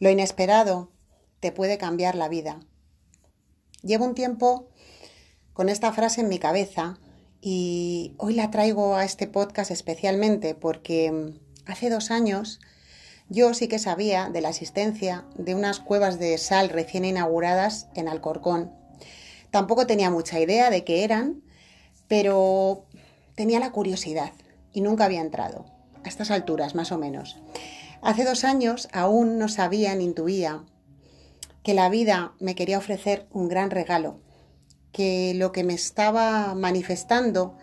Lo inesperado te puede cambiar la vida. Llevo un tiempo con esta frase en mi cabeza y hoy la traigo a este podcast especialmente porque hace dos años yo sí que sabía de la existencia de unas cuevas de sal recién inauguradas en Alcorcón. Tampoco tenía mucha idea de qué eran, pero tenía la curiosidad y nunca había entrado, a estas alturas más o menos. Hace dos años aún no sabía ni intuía que la vida me quería ofrecer un gran regalo, que lo que me estaba manifestando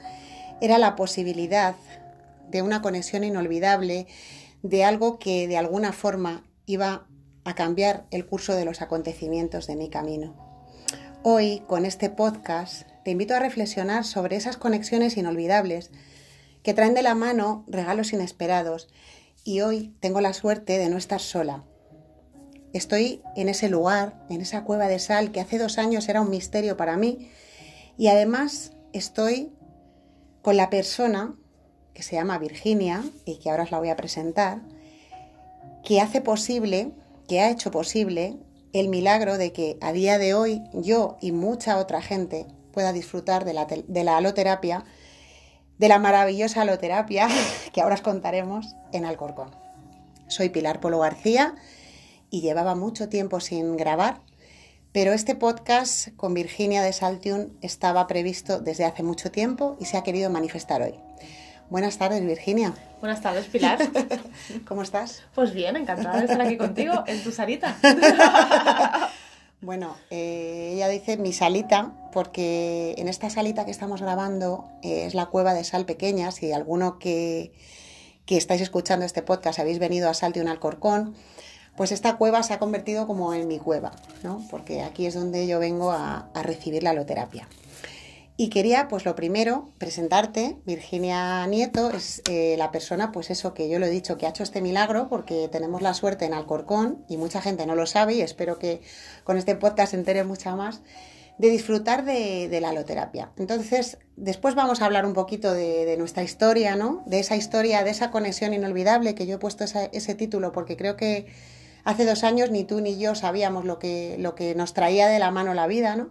era la posibilidad de una conexión inolvidable, de algo que de alguna forma iba a cambiar el curso de los acontecimientos de mi camino. Hoy, con este podcast, te invito a reflexionar sobre esas conexiones inolvidables que traen de la mano regalos inesperados y hoy tengo la suerte de no estar sola. Estoy en ese lugar, en esa cueva de sal que hace dos años era un misterio para mí y además estoy con la persona que se llama Virginia y que ahora os la voy a presentar, que hace posible, que ha hecho posible el milagro de que a día de hoy yo y mucha otra gente pueda disfrutar de la, de la aloterapia de la maravillosa aloterapia que ahora os contaremos en Alcorcón. Soy Pilar Polo García y llevaba mucho tiempo sin grabar, pero este podcast con Virginia de Saltium estaba previsto desde hace mucho tiempo y se ha querido manifestar hoy. Buenas tardes, Virginia. Buenas tardes, Pilar. ¿Cómo estás? Pues bien, encantada de estar aquí contigo en tu salita. Bueno, eh, ella dice mi salita, porque en esta salita que estamos grabando eh, es la cueva de sal pequeña. Si alguno que, que estáis escuchando este podcast habéis venido a Sal de un Alcorcón, pues esta cueva se ha convertido como en mi cueva, ¿no? Porque aquí es donde yo vengo a, a recibir la aloterapia. Y quería, pues lo primero, presentarte. Virginia Nieto es eh, la persona, pues eso que yo lo he dicho, que ha hecho este milagro, porque tenemos la suerte en Alcorcón, y mucha gente no lo sabe, y espero que con este podcast se entere mucha más, de disfrutar de, la aloterapia. Entonces, después vamos a hablar un poquito de, nuestra historia, ¿no? De esa historia, de esa conexión inolvidable, que yo he puesto ese título porque creo que hace dos años ni tú ni yo sabíamos lo que, lo que nos traía de la mano la vida, ¿no?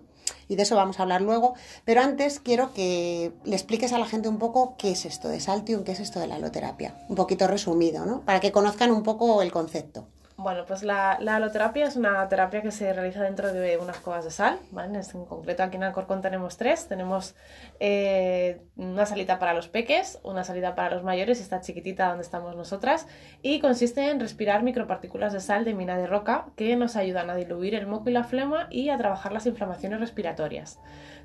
Y de eso vamos a hablar luego. Pero antes quiero que le expliques a la gente un poco qué es esto de Saltium, qué es esto de la aloterapia. Un poquito resumido, ¿no? Para que conozcan un poco el concepto. Bueno, pues la, la, aloterapia es una terapia que se realiza dentro de unas cuevas de sal, ¿vale? En concreto aquí en Alcorcón tenemos tres. Tenemos eh, una salita para los peques, una salida para los mayores esta chiquitita donde estamos nosotras. Y consiste en respirar micropartículas de sal de mina de roca que nos ayudan a diluir el moco y la flema y a trabajar las inflamaciones respiratorias.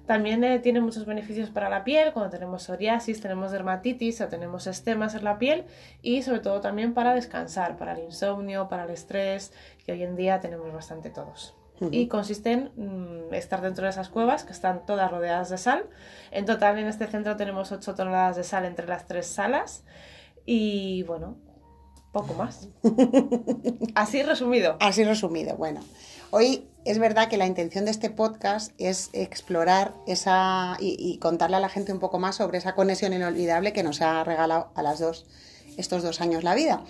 También eh, tiene muchos beneficios para la piel, cuando tenemos psoriasis, tenemos dermatitis o tenemos estemas en la piel y sobre todo también para descansar, para el insomnio, para el estrés, que hoy en día tenemos bastante todos. Y consiste en mm, estar dentro de esas cuevas que están todas rodeadas de sal. En total en este centro tenemos 8 toneladas de sal entre las tres salas. Y bueno, poco más. Así resumido. Así resumido, bueno. Hoy es verdad que la intención de este podcast es explorar esa y, contarle a la gente un poco más sobre esa conexión inolvidable que nos ha regalado a las dos estos dos años la vida.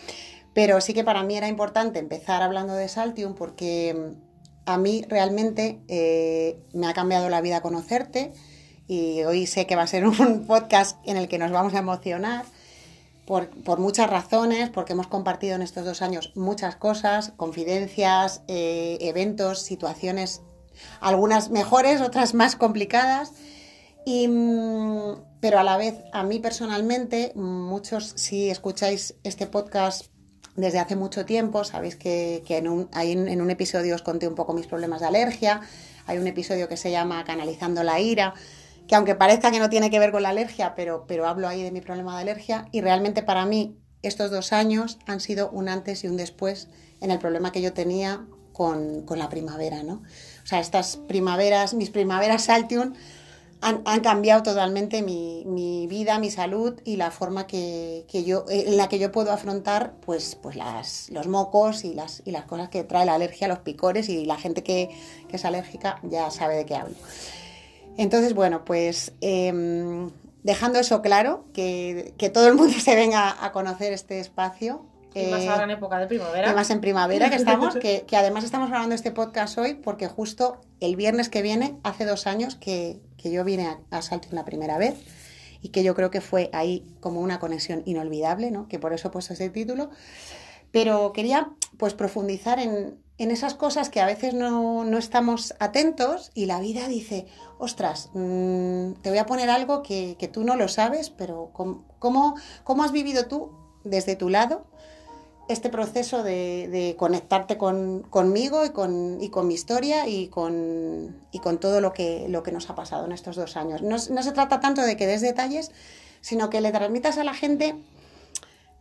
Pero sí que para mí era importante empezar hablando de Saltium porque mm, a mí realmente eh, me ha cambiado la vida conocerte y hoy sé que va a ser un podcast en el que nos vamos a emocionar por, muchas razones, porque hemos compartido en estos dos años muchas cosas, confidencias, eh, eventos, situaciones, algunas mejores, otras más complicadas. Y, mm, pero a la vez, a mí personalmente, muchos, si escucháis este podcast desde hace mucho tiempo, sabéis que, en, un, en un episodio os conté un poco mis problemas de alergia, hay un episodio que se llama Canalizando la ira, que aunque parezca que no tiene que ver con la alergia, pero, pero hablo ahí de mi problema de alergia y realmente para mí estos dos años han sido un antes y un después en el problema que yo tenía con, la primavera, ¿no? O sea, estas primaveras, mis primaveras Saltium han, cambiado totalmente mi, vida, mi salud y la forma que, yo, en la que yo puedo afrontar pues, pues las, los mocos y las, y las cosas que trae la alergia, los picores y la gente que, que es alérgica ya sabe de qué hablo. Entonces, bueno, pues em, dejando eso claro, que, todo el mundo se venga a conocer este espacio, Y más ahora en época de primavera. Y más en primavera que estamos, que, además estamos grabando este podcast hoy porque justo el viernes que viene, hace dos años que, yo vine a, a Salto la primera vez y que yo creo que fue ahí como una conexión inolvidable, ¿no? Que por eso he puesto ese título. Pero quería pues profundizar en, esas cosas que a veces no, estamos atentos y la vida dice, ostras, mm, te voy a poner algo que, tú no lo sabes, pero ¿cómo, ¿cómo, has vivido tú desde tu lado este proceso de, conectarte conmigo y con, mi historia y con, todo lo que, nos ha pasado en estos dos años? No, no se trata tanto de que des detalles, sino que le transmitas a la gente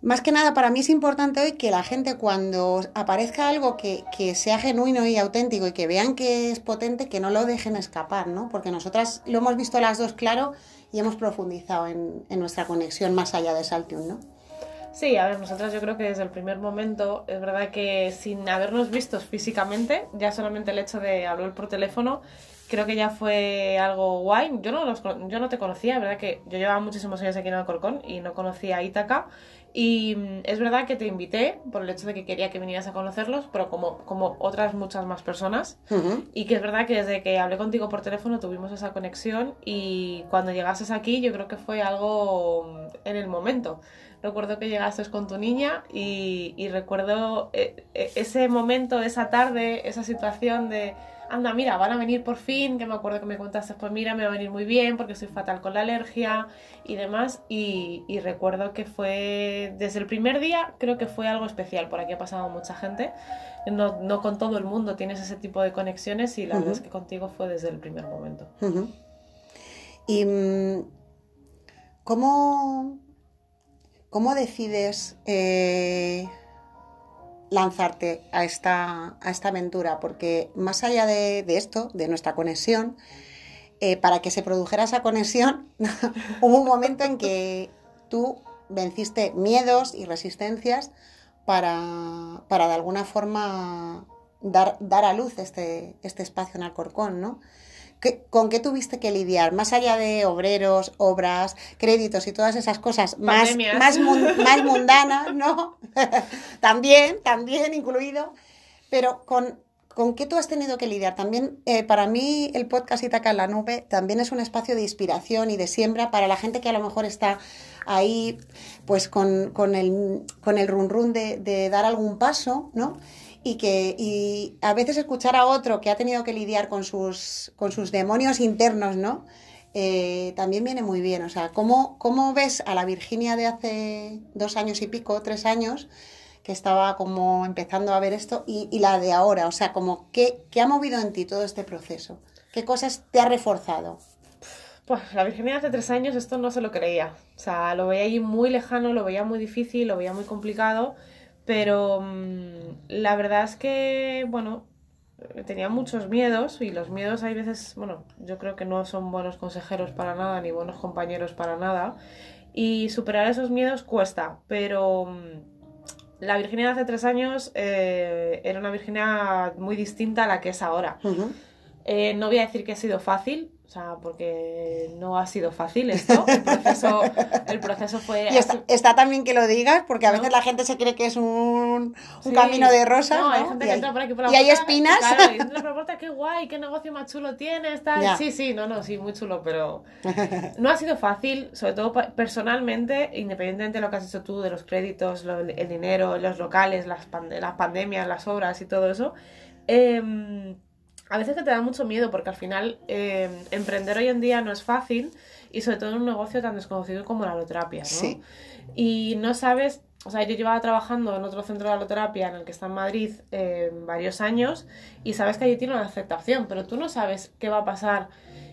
más que nada, para mí es importante hoy que la gente cuando aparezca algo que, sea genuino y auténtico y que vean que es potente, que no lo dejen escapar, ¿no? Porque nosotras lo hemos visto las dos claro y hemos profundizado en, nuestra conexión más allá de Saltium, ¿no? Sí, a ver, nosotras yo creo que desde el primer momento, es verdad que sin habernos visto físicamente, ya solamente el hecho de hablar por teléfono, creo que ya fue algo guay. Yo no, los, yo no te conocía, es verdad que yo llevaba muchísimos años aquí en Alcorcón y no conocía a Ítaca. Y mm, es verdad que te invité por el hecho de que quería que vinieras a conocerlos, pero como, como otras muchas más personas. Y que es verdad que desde que hablé contigo por teléfono tuvimos esa conexión y cuando llegases aquí yo creo que fue algo mm, en el momento. Recuerdo que llegaste con tu niña y, y recuerdo eh, eh, ese momento, esa tarde, esa situación de anda, mira, van a venir por fin, que me acuerdo que me contaste, pues mira, me va a venir muy bien porque soy fatal con la alergia y demás. Y, recuerdo que fue, desde el primer día, creo que fue algo especial, por aquí ha pasado mucha gente. No, con todo el mundo tienes ese tipo de conexiones y la verdad es que contigo fue desde el primer momento. ¿Y mm, cómo, cómo decides... Eh, lanzarte a esta, a esta aventura, porque más allá de, esto, de nuestra conexión, eh, para que se produjera esa conexión, hubo un momento en que tú venciste miedos y resistencias para, para de alguna forma dar, dar a luz este, este espacio en Alcorcón, ¿no? ¿Con qué tuviste que lidiar? Más allá de obreros, obras, créditos y todas esas cosas más, más, más mundanas, ¿no? también, también incluido. Pero con, ¿con qué tú has tenido que lidiar? También, eh, para mí, el podcast Itaca en la Nube también es un espacio de inspiración y de siembra para la gente que a lo mejor está ahí, pues con, con el, con el run run de, de dar algún paso, ¿no? Y que y a veces escuchar a otro que ha tenido que lidiar con sus, con sus demonios internos, ¿no? Eh, también viene muy bien. O sea, ¿cómo, ¿cómo ves a la Virginia de hace dos años y pico, tres años, que estaba como empezando a ver esto, y, la de ahora? O sea, como ¿qué, ¿qué, ha movido en ti todo este proceso? ¿Qué cosas te ha reforzado? Pues la Virginia de hace tres años esto no se lo creía. O sea, lo veía ahí muy lejano, lo veía muy difícil, lo veía muy complicado. Pero mm, la verdad es que, bueno, tenía muchos miedos y los miedos hay veces, bueno, yo creo que no son buenos consejeros para nada ni buenos compañeros para nada. Y superar esos miedos cuesta, pero mm, la Virginia de hace tres años eh, era una Virginia muy distinta a la que es ahora. Eh, no voy a decir que ha sido fácil, o sea, porque no ha sido fácil esto. El proceso, el proceso fue. Y está, también que lo digas, porque a veces la gente se cree que es un, un camino de rosas. No, hay gente que entra por aquí por la Y hay espinas. Claro, y la puerta, qué guay, qué negocio más chulo tienes. Tal. Sí, sí, no, no, sí, muy chulo, pero no ha sido fácil, sobre todo personalmente, independientemente de lo que has hecho tú, de los créditos, el dinero, los locales, las, las pandemias, las obras y todo eso. Eh, a veces que te da mucho miedo porque al final eh, emprender hoy en día no es fácil y sobre todo en un negocio tan desconocido como la aloterapia, ¿no? Y no sabes, o sea, yo llevaba trabajando en otro centro de aloterapia en el que está en Madrid eh, varios años y sabes que allí tiene una aceptación, pero tú no sabes qué va a pasar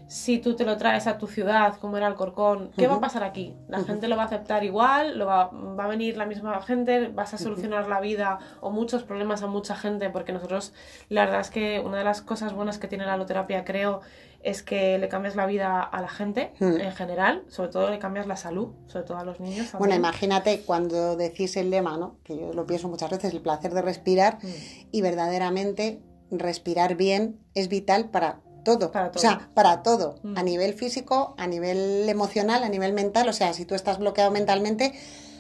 si tú te lo traes a tu ciudad, como era Alcorcón, ¿qué va a pasar aquí? ¿La gente lo va a aceptar igual? ¿Lo va, va, a venir la misma gente? ¿Vas a solucionar la vida o muchos problemas a mucha gente? Porque nosotros, la verdad es que una de las cosas buenas que tiene la aloterapia, creo, es que le cambias la vida a la gente en general, sobre todo le cambias la salud, sobre todo a los niños. Bueno, imagínate cuando decís el lema, ¿no? que yo lo pienso muchas veces, el placer de respirar, mm. y verdaderamente respirar bien es vital para todo. O sea, para todo. A mm. nivel físico, a nivel emocional, a nivel mental. O sea, si tú estás bloqueado mentalmente,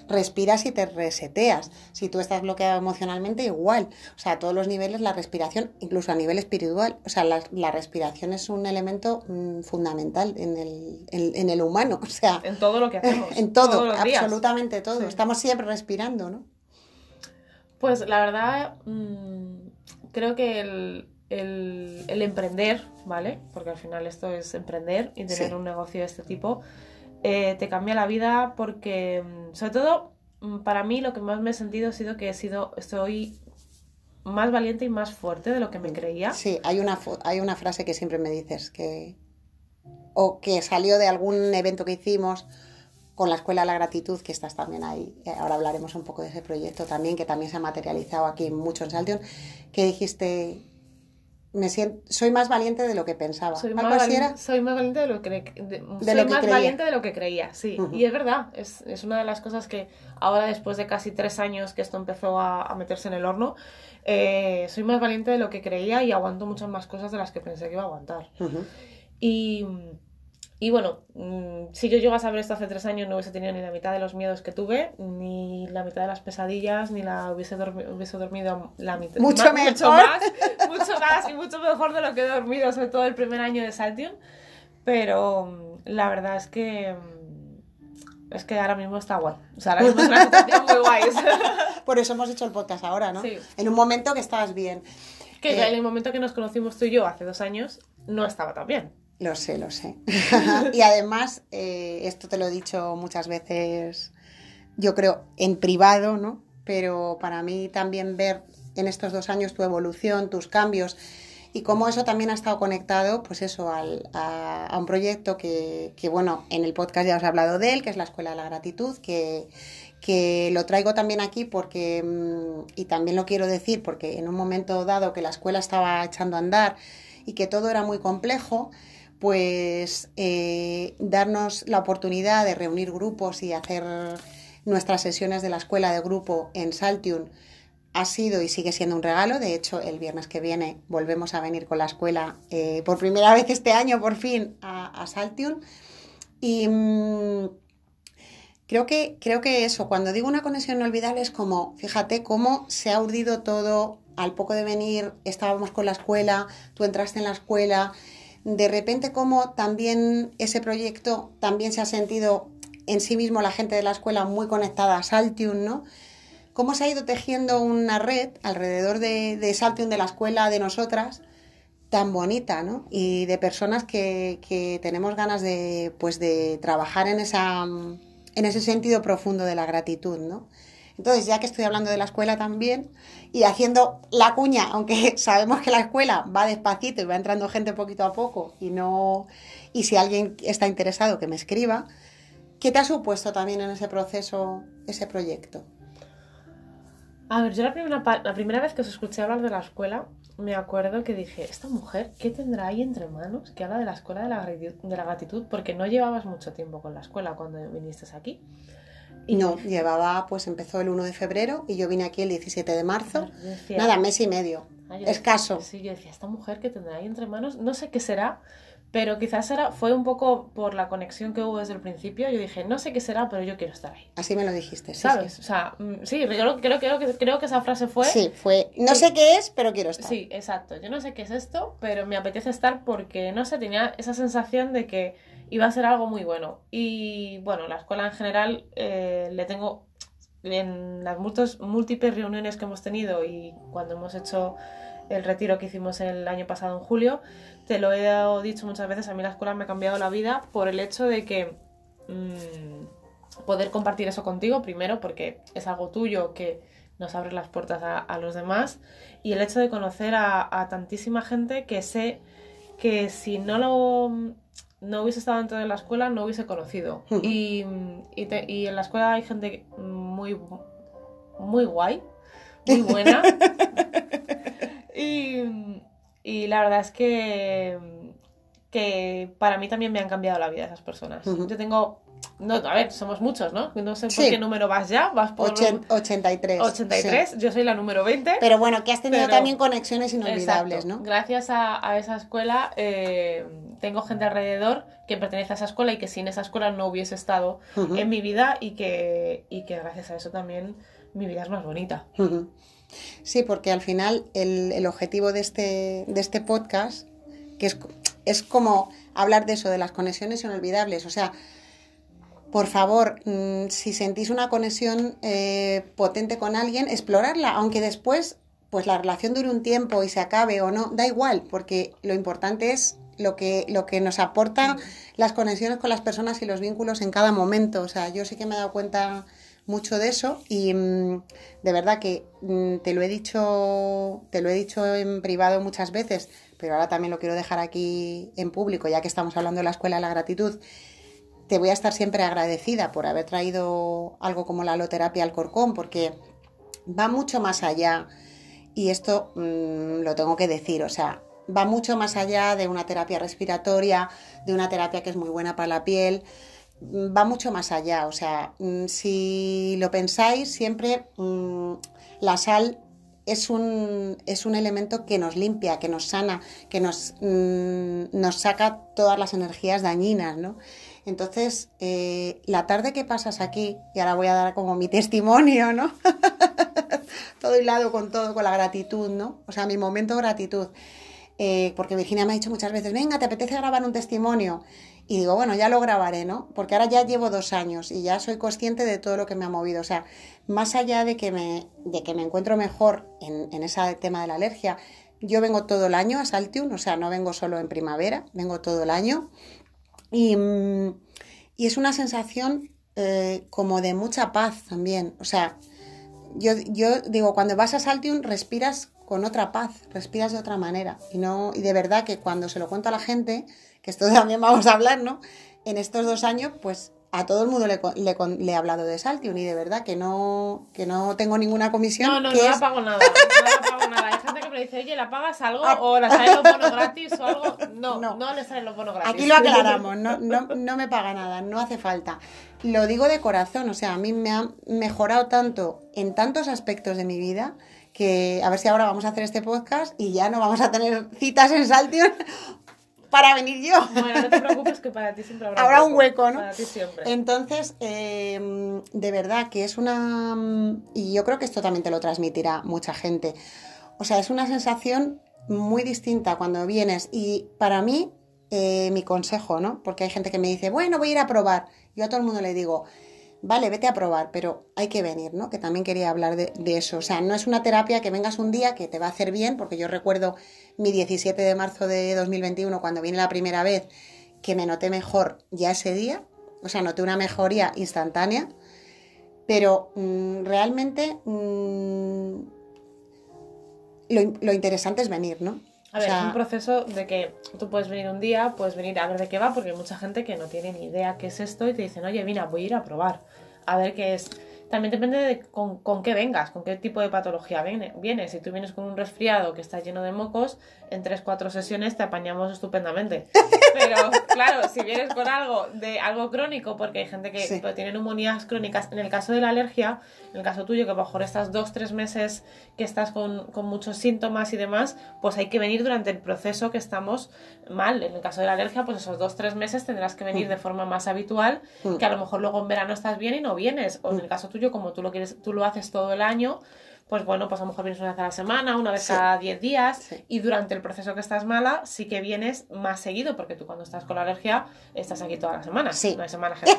respiras y te reseteas. Si tú estás bloqueado emocionalmente, igual. O sea, a todos los niveles la respiración, incluso a nivel espiritual, o sea, la, la respiración es un elemento mm, fundamental en el, en, en el humano. O sea, En todo lo que hacemos. en todo, todos los días. absolutamente todo. Sí. Estamos siempre respirando, ¿no? Pues la verdad, mm, creo que el, el- el emprender, ¿vale? Porque al final esto es emprender y tener Sí. un negocio de este tipo, eh, te cambia la vida porque, mm, sobre todo, mm, para mí lo que más me he sentido ha sido que he sido, estoy más valiente y más fuerte de lo que me creía. Sí, hay una, hay una frase que siempre me dices que o que salió de algún evento que hicimos con la Escuela de la Gratitud, que estás también ahí. Ahora hablaremos un poco de ese proyecto también, que también se ha materializado aquí mucho en Saltion, que dijiste, me siento, soy más valiente de lo que pensaba. Soy ¿Algo más, así vali- era? soy más valiente de lo que, de- soy lo que más creía. valiente de lo que creía, sí. Y es verdad, es, es una de las cosas que ahora, después de casi tres años que esto empezó a, a meterse en el horno, eh, soy más valiente de lo que creía y aguanto muchas más cosas de las que pensé que iba a aguantar. Y, y bueno, mm, si yo llego a saber esto hace tres años, no hubiese tenido ni la mitad de los miedos que tuve, ni la mitad de las pesadillas, ni la hubiese, dormi- hubiese dormido la mitad. Mucho ma- mejor. Mucho más, mucho más y mucho mejor de lo que he dormido, sobre todo el primer año de Saltion. Pero mm, la verdad es que. mm, Es que ahora mismo está guay. O sea, ahora mismo es una situación muy guay. Por eso hemos hecho el podcast ahora, ¿no? Sí. En un momento que estabas bien. que Eh, en el momento que nos conocimos tú y yo hace dos años, no estaba tan bien. Lo sé, lo sé. y además, eh, esto te lo he dicho muchas veces, yo creo, en privado, ¿no? Pero para mí también ver en estos dos años tu evolución, tus cambios y cómo eso también ha estado conectado, pues eso, al- a, a un proyecto que, que, bueno, en el podcast ya os he hablado de él, que es la Escuela de la Gratitud, que, que lo traigo también aquí porque, mm, y también lo quiero decir, porque en un momento dado que la escuela estaba echando a andar y que todo era muy complejo, pues eh, darnos la oportunidad de reunir grupos y hacer nuestras sesiones de la escuela de grupo en Saltium ha sido y sigue siendo un regalo. De hecho, el viernes que viene volvemos a venir con la escuela eh, por primera vez este año, por fin, a, a Saltium. Y mm, creo, que, creo que eso, cuando digo una conexión inolvidable, es como, fíjate cómo se ha urdido todo. Al poco de venir, estábamos con la escuela, tú entraste en la escuela. De repente, como también ese proyecto también se ha sentido en sí mismo la gente de la escuela muy conectada a Saltium, ¿no? cómo se ha ido tejiendo una red alrededor de, de Saltium, de la escuela, de nosotras, tan bonita, ¿no? Y de personas que, que tenemos ganas de, pues, de trabajar en, esa, en ese sentido profundo de la gratitud, ¿no? Entonces, ya que estoy hablando de la escuela también y haciendo la cuña, aunque sabemos que la escuela va despacito y va entrando gente poquito a poco y no y si alguien está interesado que me escriba, ¿qué te ha supuesto también en ese proceso ese proyecto? A ver, yo la primera, la primera vez que os escuché hablar de la escuela, me acuerdo que dije, esta mujer, ¿qué tendrá ahí entre manos que habla de la escuela de la, de la gratitud? Porque no llevabas mucho tiempo con la escuela cuando viniste aquí. Y no, llevaba, pues empezó el 1 de febrero y yo vine aquí el 17 de marzo. Decía- Nada, mes y medio. Ah, Escaso. decía- Sí, yo decía, esta mujer que tendrá ahí entre manos, no sé qué será, pero quizás era, fue un poco por la conexión que hubo desde el principio. Yo dije, no sé qué será, pero yo quiero estar ahí. Así me lo dijiste, sí. ¿Sabes? O sea, mm, sí, yo creo, creo, creo que, creo que esa frase fue... Sí, fue. No Sí. sé qué es, pero quiero estar. Sí, exacto. Yo no sé qué es esto, pero me apetece estar porque, no sé, tenía esa sensación de que iba a ser algo muy bueno. Y bueno, la escuela en general eh, le tengo en las múltiples reuniones que hemos tenido y cuando hemos hecho el retiro que hicimos el año pasado en julio, te lo he dicho muchas veces, a mí la escuela me ha cambiado la vida por el hecho de que mm, poder compartir eso contigo, primero porque es algo tuyo que nos abre las puertas a, a los demás y el hecho de conocer a, a tantísima gente que sé que si no lo no hubiese estado dentro de la escuela no hubiese conocido. Y, y, te- y en la escuela hay gente muy muy guay muy buena. Y, y la verdad es que que para mí también me han cambiado la vida esas personas. Yo tengo no, a ver, somos muchos, ¿no? No sé por qué número vas ya, vas por... 83. 83, yo soy la número 20. Pero bueno, que has tenido también conexiones inolvidables, ¿no? Gracias a, esa escuela eh, tengo gente alrededor que pertenece a esa escuela y que sin esa escuela no hubiese estado en mi vida y que, y que gracias a eso también mi vida es más bonita. Sí, porque al final el, el objetivo de este, de este podcast, que es, es como hablar de eso, de las conexiones inolvidables, o sea por favor, mm, si sentís una conexión eh, potente con alguien, explorarla, aunque después pues la relación dure un tiempo y se acabe o no, da igual, porque lo importante es lo que, lo que nos aporta las conexiones con las personas y los vínculos en cada momento. O sea, yo sí que me he dado cuenta mucho de eso y mm, de verdad que mm, te lo he dicho, te lo he dicho en privado muchas veces, pero ahora también lo quiero dejar aquí en público, ya que estamos hablando de la escuela de la gratitud te voy a estar siempre agradecida por haber traído algo como la aloterapia al corcón, porque va mucho más allá, y esto mm, lo tengo que decir, o sea, va mucho más allá de una terapia respiratoria, de una terapia que es muy buena para la piel, mm, va mucho más allá, o sea, mm, si lo pensáis, siempre la sal es un, es un elemento que nos limpia, que nos sana, que nos, nos saca todas las energías dañinas, ¿no? Entonces, eh, la tarde que pasas aquí, y ahora voy a dar como mi testimonio, ¿no? todo hilado con todo, con la gratitud, ¿no? O sea, mi momento de gratitud. Eh, porque Virginia me ha dicho muchas veces, venga, ¿te apetece grabar un testimonio? Y digo, bueno, ya lo grabaré, ¿no? Porque ahora ya llevo dos años y ya soy consciente de todo lo que me ha movido. O sea, más allá de que me, de que me encuentro mejor en, en ese tema de la alergia, yo vengo todo el año a Saltium, o sea, no vengo solo en primavera, vengo todo el año. Mm, y, es una sensación eh, como de mucha paz también. O sea, yo, yo digo, cuando vas a Saltium respiras con otra paz, respiras de otra manera. Y, no, y de verdad que cuando se lo cuento a la gente, que esto también vamos a hablar, ¿no? En estos dos años, pues a todo el mundo le, le, he hablado de Saltium y de verdad que no, que no tengo ninguna comisión. No, no, no la pago nada. No pago nada. Me dice, oye, ¿la pagas algo? Ah. ¿O la sale los bonos gratis o algo? No, no, no le salen los bonos gratis. Aquí lo aclaramos, no, no, no me paga nada, no hace falta. Lo digo de corazón, o sea, a mí me ha mejorado tanto en tantos aspectos de mi vida que a ver si ahora vamos a hacer este podcast y ya no vamos a tener citas en Saltium para venir yo. Bueno, no te preocupes que para ti siempre habrá, un hueco, ¿no? Para ti siempre. Entonces, em, de verdad que es una... Y yo creo que esto también te lo transmitirá mucha gente. O sea, es una sensación muy distinta cuando vienes y para mí, eh, mi consejo, ¿no? Porque hay gente que me dice, bueno, voy a ir a probar. Yo a todo el mundo le digo, vale, vete a probar, pero hay que venir, ¿no? Que también quería hablar de, eso. O sea, no es una terapia que vengas un día que te va a hacer bien, porque yo recuerdo mi 17 de marzo de 2021, cuando vine la primera vez, que me noté mejor ya ese día, o sea, noté una mejoría instantánea, pero mm, realmente mm, lo interesante es venir, ¿no? A ver, es un proceso de que tú puedes venir un día, puedes venir a ver de qué va, porque hay mucha gente que no tiene ni idea qué es esto y te dicen, oye, mira, voy a ir a probar, a ver qué es. También depende de con, con qué vengas, con qué tipo de patología viene, vienes. Si tú vienes con un resfriado que está lleno de mocos, en 3-4 sesiones te apañamos estupendamente. Pero claro, si vienes con algo de algo crónico, porque hay gente que tiene neumonías crónicas, en el caso de la alergia, en el caso tuyo, que a lo mejor estás 2-3 meses que estás con, con, muchos síntomas y demás, pues hay que venir durante el proceso que estamos mal. En el caso de la alergia, pues esos 2-3 meses tendrás que venir mm. de forma más habitual, mm. que a lo mejor luego en verano estás bien y no vienes. O en el mm. caso tuyo, como tú lo quieres, tú lo haces todo el año, pues bueno, pues a lo mejor vienes una vez a la semana, una vez cada 10 días y durante el proceso que estás mala sí que vienes más seguido porque tú cuando estás con la alergia estás aquí toda la semana, sí. no hay semanas que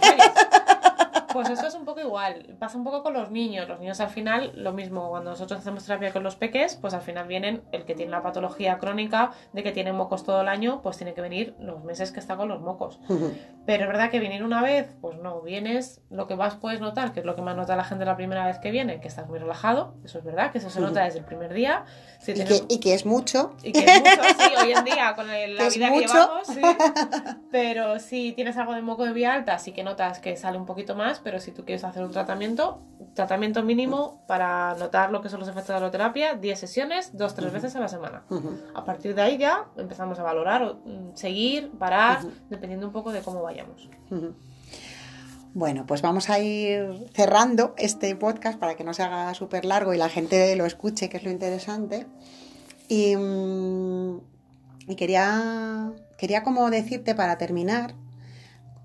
Pues esto es un poco igual, pasa un poco con los niños. Los niños al final, lo mismo, cuando nosotros hacemos terapia con los peques, pues al final vienen el que tiene la patología crónica de que tiene mocos todo el año, pues tiene que venir los meses que está con los mocos. Pero es verdad que venir una vez, pues no, vienes, lo que más puedes notar, que es lo que más nota la gente la primera vez que viene, que estás muy relajado, eso es verdad, que eso se nota desde el primer día. y, que, y, que, es mucho. Y que es mucho, sí, hoy en día, con la vida que llevamos, sí. Pero si tienes algo de moco de vía alta, sí que notas que sale un poquito más, pero si tú quieres hacer un tratamiento, tratamiento mínimo para notar lo que son los efectos de la terapia, 10 sesiones, 2-3 veces a la semana. A partir de ahí ya empezamos a valorar, mm, seguir, parar, dependiendo un poco de cómo vayamos. Bueno, pues vamos a ir cerrando este podcast para que no se haga súper largo y la gente lo escuche, que es lo interesante. Y, mm, y quería, quería como decirte para terminar,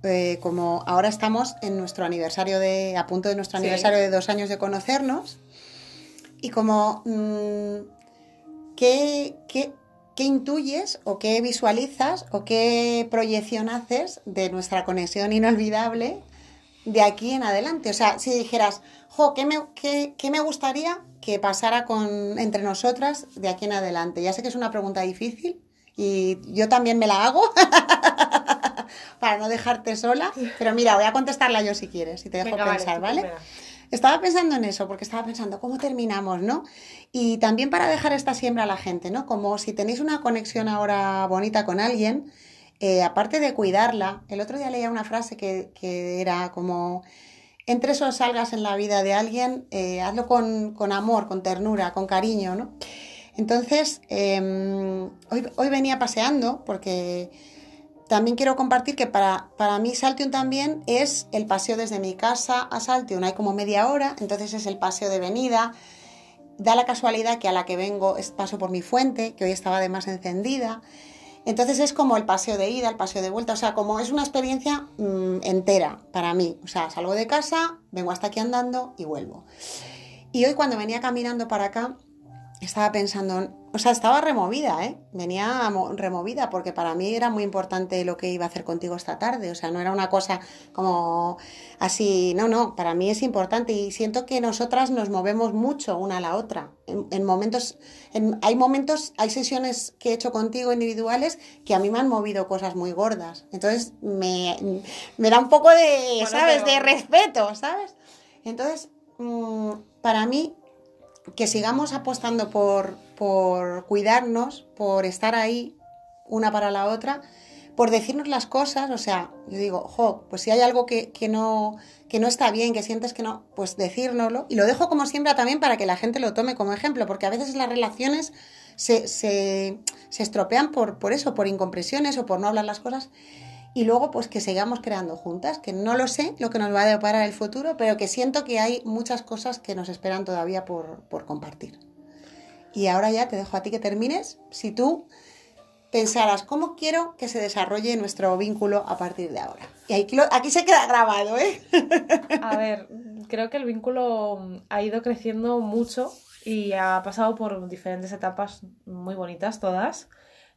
eh, como ahora estamos en nuestro aniversario de, a punto de nuestro Sí. aniversario de dos años de conocernos, y como, mm, ¿qué, qué, qué intuyes o qué visualizas o qué proyección haces de nuestra conexión inolvidable de aquí en adelante? O sea, si dijeras, jo, ¿qué me, qué, qué me gustaría que pasara con, entre nosotras de aquí en adelante? Ya sé que es una pregunta difícil y yo también me la hago para no dejarte sola, pero mira, voy a contestarla yo si quieres, si te dejo Venga, pensar, ¿vale? Estaba pensando en eso, porque estaba pensando cómo terminamos, ¿no? Y también para dejar esta siembra a la gente, ¿no? Como si tenéis una conexión ahora bonita con alguien, eh, aparte de cuidarla, el otro día leía una frase que, que era como, entres o salgas en la vida de alguien, eh, hazlo con, con amor, con ternura, con cariño, ¿no? Entonces, eh, hoy, hoy venía paseando porque también quiero compartir que para, para mí Saltium también es el paseo desde mi casa a Saltium. Hay como media hora, entonces es el paseo de venida. Da la casualidad que a la que vengo es paso por mi fuente, que hoy estaba además encendida. Entonces es como el paseo de ida, el paseo de vuelta, o sea, como es una experiencia mm, entera para mí. O sea, salgo de casa, vengo hasta aquí andando y vuelvo. Y hoy cuando venía caminando para acá, estaba pensando, o sea, estaba removida, ¿eh? Venía mo- removida porque para mí era muy importante lo que iba a hacer contigo esta tarde, o sea, no era una cosa como así, no, no, para mí es importante y siento que nosotras nos movemos mucho una a la otra. En, en momentos, en- hay momentos, hay sesiones que he hecho contigo individuales que a mí me han movido cosas muy gordas, entonces me, me da un poco de, Bueno, ¿sabes? pero- De respeto, ¿sabes? Entonces, mm, para mí que sigamos apostando por, por cuidarnos, por estar ahí una para la otra, por decirnos las cosas, o sea, yo digo, jo, pues si hay algo que, que no, que no está bien, que sientes que no, pues decírnoslo. Y lo dejo como siempre también para que la gente lo tome como ejemplo, porque a veces las relaciones se, se, se estropean por, por eso, por incompresiones o por no hablar las cosas. Y luego, pues que sigamos creando juntas, que no lo sé lo que nos va a deparar el futuro, pero que siento que hay muchas cosas que nos esperan todavía por, por compartir. Y ahora ya te dejo a ti que termines. Si tú pensaras, ¿cómo quiero que se desarrolle nuestro vínculo a partir de ahora? Y aquí, se queda grabado, ¿eh? A ver, creo que el vínculo mm, ha ido creciendo mucho y ha pasado por diferentes etapas muy bonitas todas.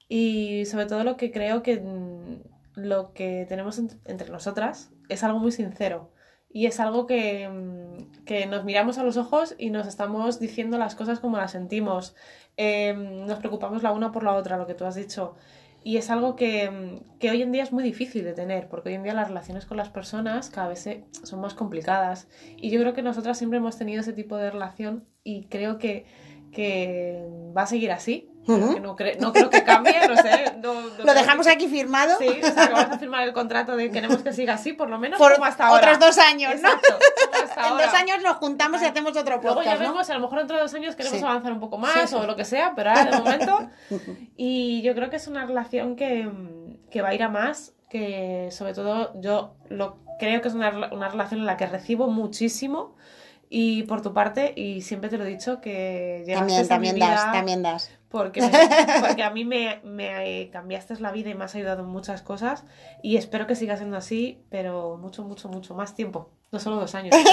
Y sobre todo lo que creo que mm, lo que tenemos ent- entre nosotras es algo muy sincero. Y es algo que, mm, que nos miramos a los ojos y nos estamos diciendo las cosas como las sentimos. Eh, nos preocupamos la una por la otra, lo que tú has dicho. Y es algo que, mm, que hoy en día es muy difícil de tener, porque hoy en día las relaciones con las personas cada vez son más complicadas. Y yo creo que nosotras siempre hemos tenido ese tipo de relación y creo que, que va a seguir así. No, cre- no creo que cambie, no sé. no- no Lo dejamos que- aquí firmado Sí, o sea, que vamos a firmar el contrato de queremos que siga así, por lo menos por como hasta ahora. otros dos años, ¿no? Exacto, como hasta En ahora. dos años nos juntamos y hacemos otro Luego ya podcast, ¿no? vemos, a lo mejor dentro de dos años queremos Sí. avanzar un poco más Sí, o lo que sea, pero ahora de momento. Y yo creo que es una relación que, que va a ir a más, que sobre todo yo lo creo que es una, una relación en la que recibo muchísimo y por tu parte, y siempre te lo he dicho, que llegaste También, a mi también vida das, también das. Porque, me- porque a mí me, me cambiaste la vida y me has ayudado en muchas cosas y espero que siga siendo así, pero mucho, mucho, mucho más tiempo, no solo dos años.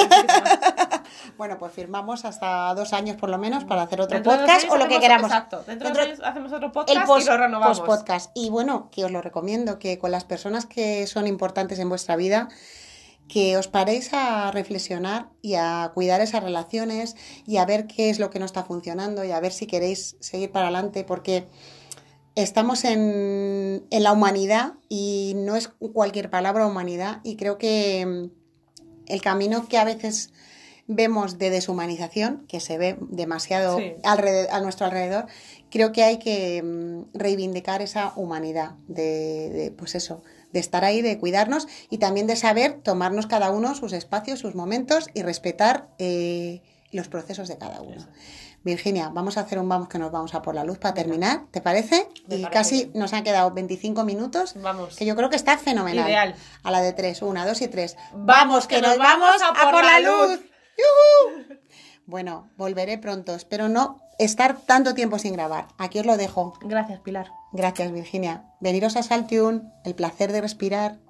Bueno, pues firmamos hasta dos años por lo menos para hacer otro Dentro podcast o lo que queramos. Exacto, dentro, de dos años hacemos otro el podcast post, y lo renovamos. podcast. Y bueno, que os lo recomiendo, que con las personas que son importantes en vuestra vida, que os paréis a reflexionar y a cuidar esas relaciones y a ver qué es lo que no está funcionando y a ver si queréis seguir para adelante, porque estamos en, en la humanidad y no es cualquier palabra humanidad y creo que mm, el camino que a veces vemos de deshumanización, que se ve demasiado Sí. alrede- a nuestro alrededor, creo que hay que mm, reivindicar esa humanidad de, de, pues eso, de estar ahí, de cuidarnos y también de saber tomarnos cada uno sus espacios, sus momentos y respetar eh, los procesos de cada uno. Virginia, vamos a hacer un vamos que nos vamos a por la luz para terminar, ¿te parece? Me y parece casi nos han quedado 25 minutos, Vamos. que yo creo que está fenomenal. Ideal. A la de tres, una, dos y tres. Vamos, que nos vamos a por la luz. ¡Yujú! Bueno, volveré pronto. Espero no estar tanto tiempo sin grabar. Aquí os lo dejo. Gracias, Pilar. Gracias, Virginia. Veniros a Saltune, el placer de respirar.